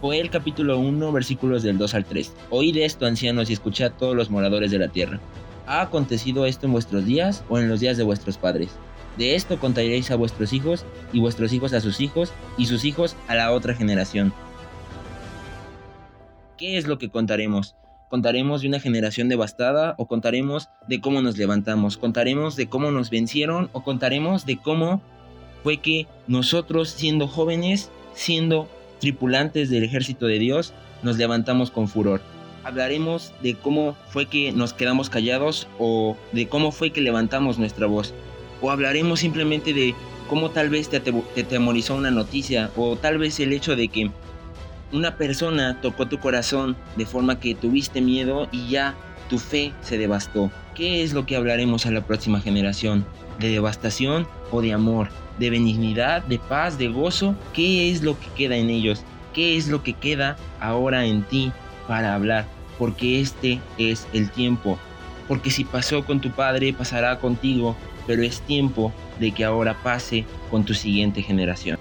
Joel capítulo 1 versículos del 2 al 3. Oíd esto, ancianos, y escuchad todos los moradores de la tierra. ¿Ha acontecido esto en vuestros días o en los días de vuestros padres? De esto contaréis a vuestros hijos y vuestros hijos a sus hijos y sus hijos a la otra generación. ¿Qué es lo que contaremos? ¿Contaremos de una generación devastada o contaremos de cómo nos levantamos? ¿Contaremos de cómo nos vencieron o contaremos de cómo fue que nosotros siendo jóvenes, siendo tripulantes del ejército de Dios, nos levantamos con furor. Hablaremos de cómo fue que nos quedamos callados o de cómo fue que levantamos nuestra voz. O hablaremos simplemente de cómo tal vez te, te atemorizó una noticia o tal vez el hecho de que una persona tocó tu corazón de forma que tuviste miedo y ya tu fe se devastó. ¿Qué es lo que hablaremos a la próxima generación? ¿De devastación o de amor? de benignidad, de paz, de gozo, ¿qué es lo que queda en ellos? ¿Qué es lo que queda ahora en ti para hablar? Porque este es el tiempo. Porque si pasó con tu padre, pasará contigo, pero es tiempo de que ahora pase con tu siguiente generación.